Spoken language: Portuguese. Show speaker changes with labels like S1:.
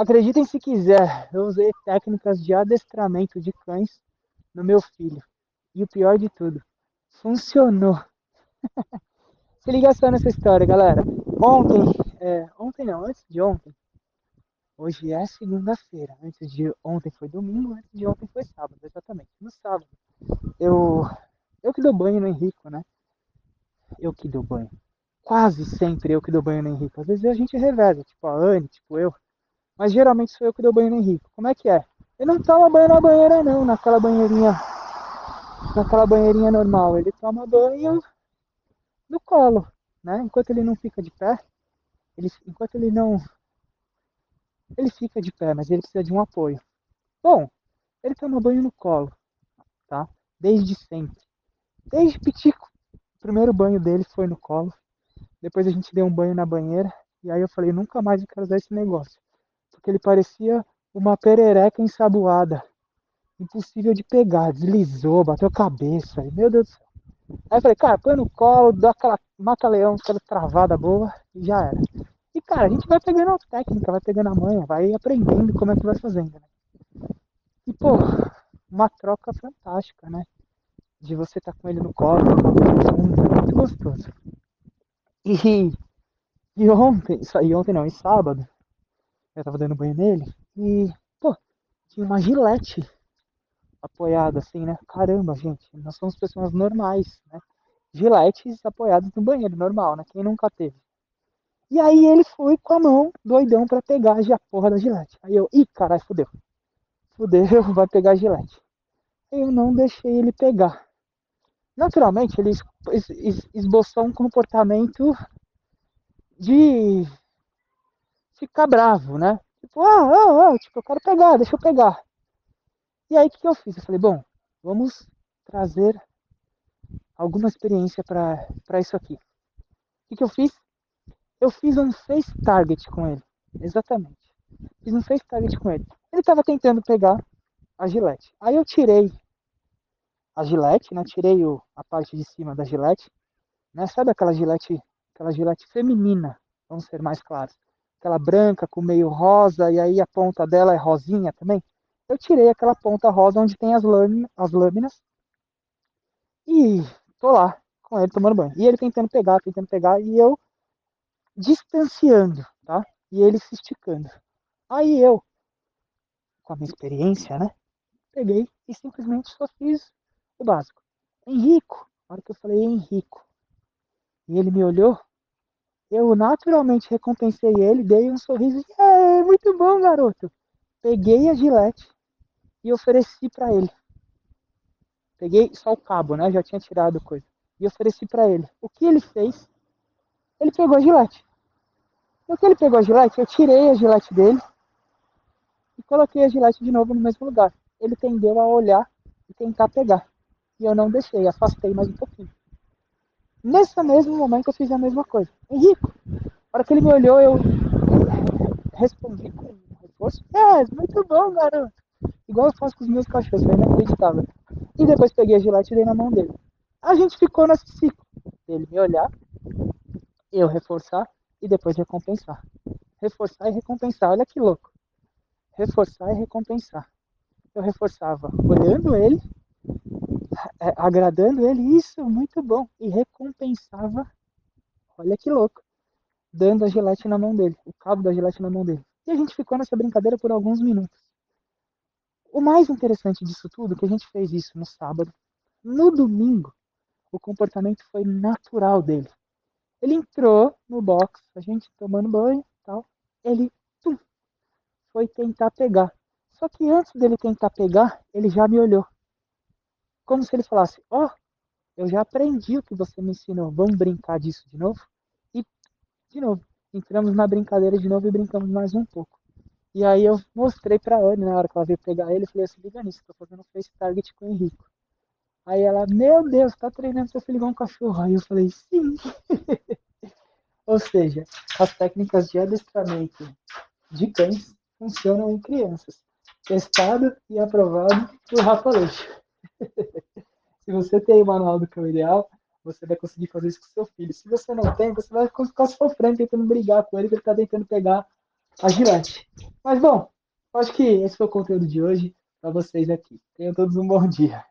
S1: Acreditem se quiser, eu usei técnicas de adestramento de cães no meu filho. E o pior de tudo, funcionou. se liga só nessa história, galera. Ontem, é, ontem não, antes de ontem, hoje é segunda-feira. Antes de ontem foi domingo, antes de ontem foi sábado, exatamente. No sábado, eu, eu que dou banho no Henrico, né? Eu que dou banho. Quase sempre eu que dou banho no Henrico. Às vezes a gente reveza, tipo a Anne, tipo eu. Mas geralmente sou eu que dou banho no Henrico. Como é que é? Ele não toma banho na banheira não, naquela banheirinha. Naquela banheirinha normal. Ele toma banho no colo, né? Enquanto ele não fica de pé, ele, enquanto ele não. Ele fica de pé, mas ele precisa de um apoio. Bom, ele toma banho no colo, tá? Desde sempre. Desde pitico. O primeiro banho dele foi no colo. Depois a gente deu um banho na banheira. E aí eu falei, nunca mais eu quero usar esse negócio porque ele parecia uma perereca ensaboada. Impossível de pegar, deslizou, bateu a cabeça. Meu Deus do céu. Aí eu falei, cara, põe no colo, dá aquela mata-leão, aquela travada boa e já era. E cara, a gente vai pegando a técnica, vai pegando a manha, vai aprendendo como é que vai fazendo, né? E pô, uma troca fantástica, né? De você estar tá com ele no colo, muito, muito gostoso. E, e ontem, e ontem não, e sábado, eu tava dando banho nele e, pô, tinha uma gilete apoiada assim, né? Caramba, gente, nós somos pessoas normais, né? Giletes apoiadas no banheiro, normal, né? Quem nunca teve? E aí ele foi com a mão, doidão, para pegar a porra da gilete. Aí eu, ih, caralho, fudeu. Fudeu, vai pegar a gilete. Eu não deixei ele pegar. Naturalmente, ele esboçou um comportamento de ficar bravo, né? Tipo, ah, ah, ah, tipo, eu quero pegar, deixa eu pegar. E aí o que, eu fiz? Eu falei, bom, vamos trazer alguma experiência para isso aqui. O que, que eu fiz? Eu fiz um face target com ele. Exatamente. Fiz um face target com ele. Ele estava tentando pegar a gilete. Aí eu tirei a gilete, né? Tirei o, a parte de cima da gilete. Né? Sabe aquela gilete, aquela gilete feminina, vamos ser mais claros aquela branca com meio rosa, e aí a ponta dela é rosinha também. Eu tirei aquela ponta rosa onde tem as, lâminas, as lâminas e tô lá com ele tomando banho. E ele tentando pegar, tentando pegar, e eu distanciando, tá? E ele se esticando. Aí eu, com a minha experiência, né? Peguei e simplesmente só fiz o básico. Henrico, na hora que eu falei Henrico, e ele me olhou, eu naturalmente recompensei ele, dei um sorriso. É, muito bom, garoto. Peguei a gilete e ofereci para ele. Peguei só o cabo, né? Já tinha tirado coisa. E ofereci para ele. O que ele fez? Ele pegou a gilete. No que ele pegou a gilete, eu tirei a gilete dele e coloquei a gilete de novo no mesmo lugar. Ele tendeu a olhar e tentar pegar. E eu não deixei, afastei mais um pouquinho. Nesse mesmo momento eu fiz a mesma coisa. Henrico, na hora que ele me olhou, eu respondi com reforço. É, muito bom, garoto. Igual eu faço com os meus cachorros, foi inacreditável. E depois peguei a gilete e dei na mão dele. A gente ficou nesse ciclo. Ele me olhar, eu reforçar e depois recompensar. Reforçar e recompensar. Olha que louco. Reforçar e recompensar. Eu reforçava olhando ele agradando ele, isso, muito bom. E recompensava, olha que louco, dando a gilete na mão dele, o cabo da gilete na mão dele. E a gente ficou nessa brincadeira por alguns minutos. O mais interessante disso tudo, que a gente fez isso no sábado, no domingo, o comportamento foi natural dele. Ele entrou no box, a gente tomando banho tal, ele tum, foi tentar pegar. Só que antes dele tentar pegar, ele já me olhou como se ele falasse: Ó, oh, eu já aprendi o que você me ensinou, vamos brincar disso de novo? E, de novo, entramos na brincadeira de novo e brincamos mais um pouco. E aí eu mostrei pra Anne na hora que ela veio pegar ele, eu falei assim, liga nisso, tô fazendo face target com o Henrico. Aí ela, meu Deus, tá treinando seu filho igual um cachorro. Aí eu falei, sim. Ou seja, as técnicas de adestramento de cães funcionam em crianças. Testado e aprovado por Rafa Leite. Se você tem o manual do cão ideal, você vai conseguir fazer isso com seu filho. Se você não tem, você vai ficar sofrendo, tentando brigar com ele, que ele está tentando pegar a Gillette. Mas bom, acho que esse foi o conteúdo de hoje para vocês aqui. Tenham todos um bom dia.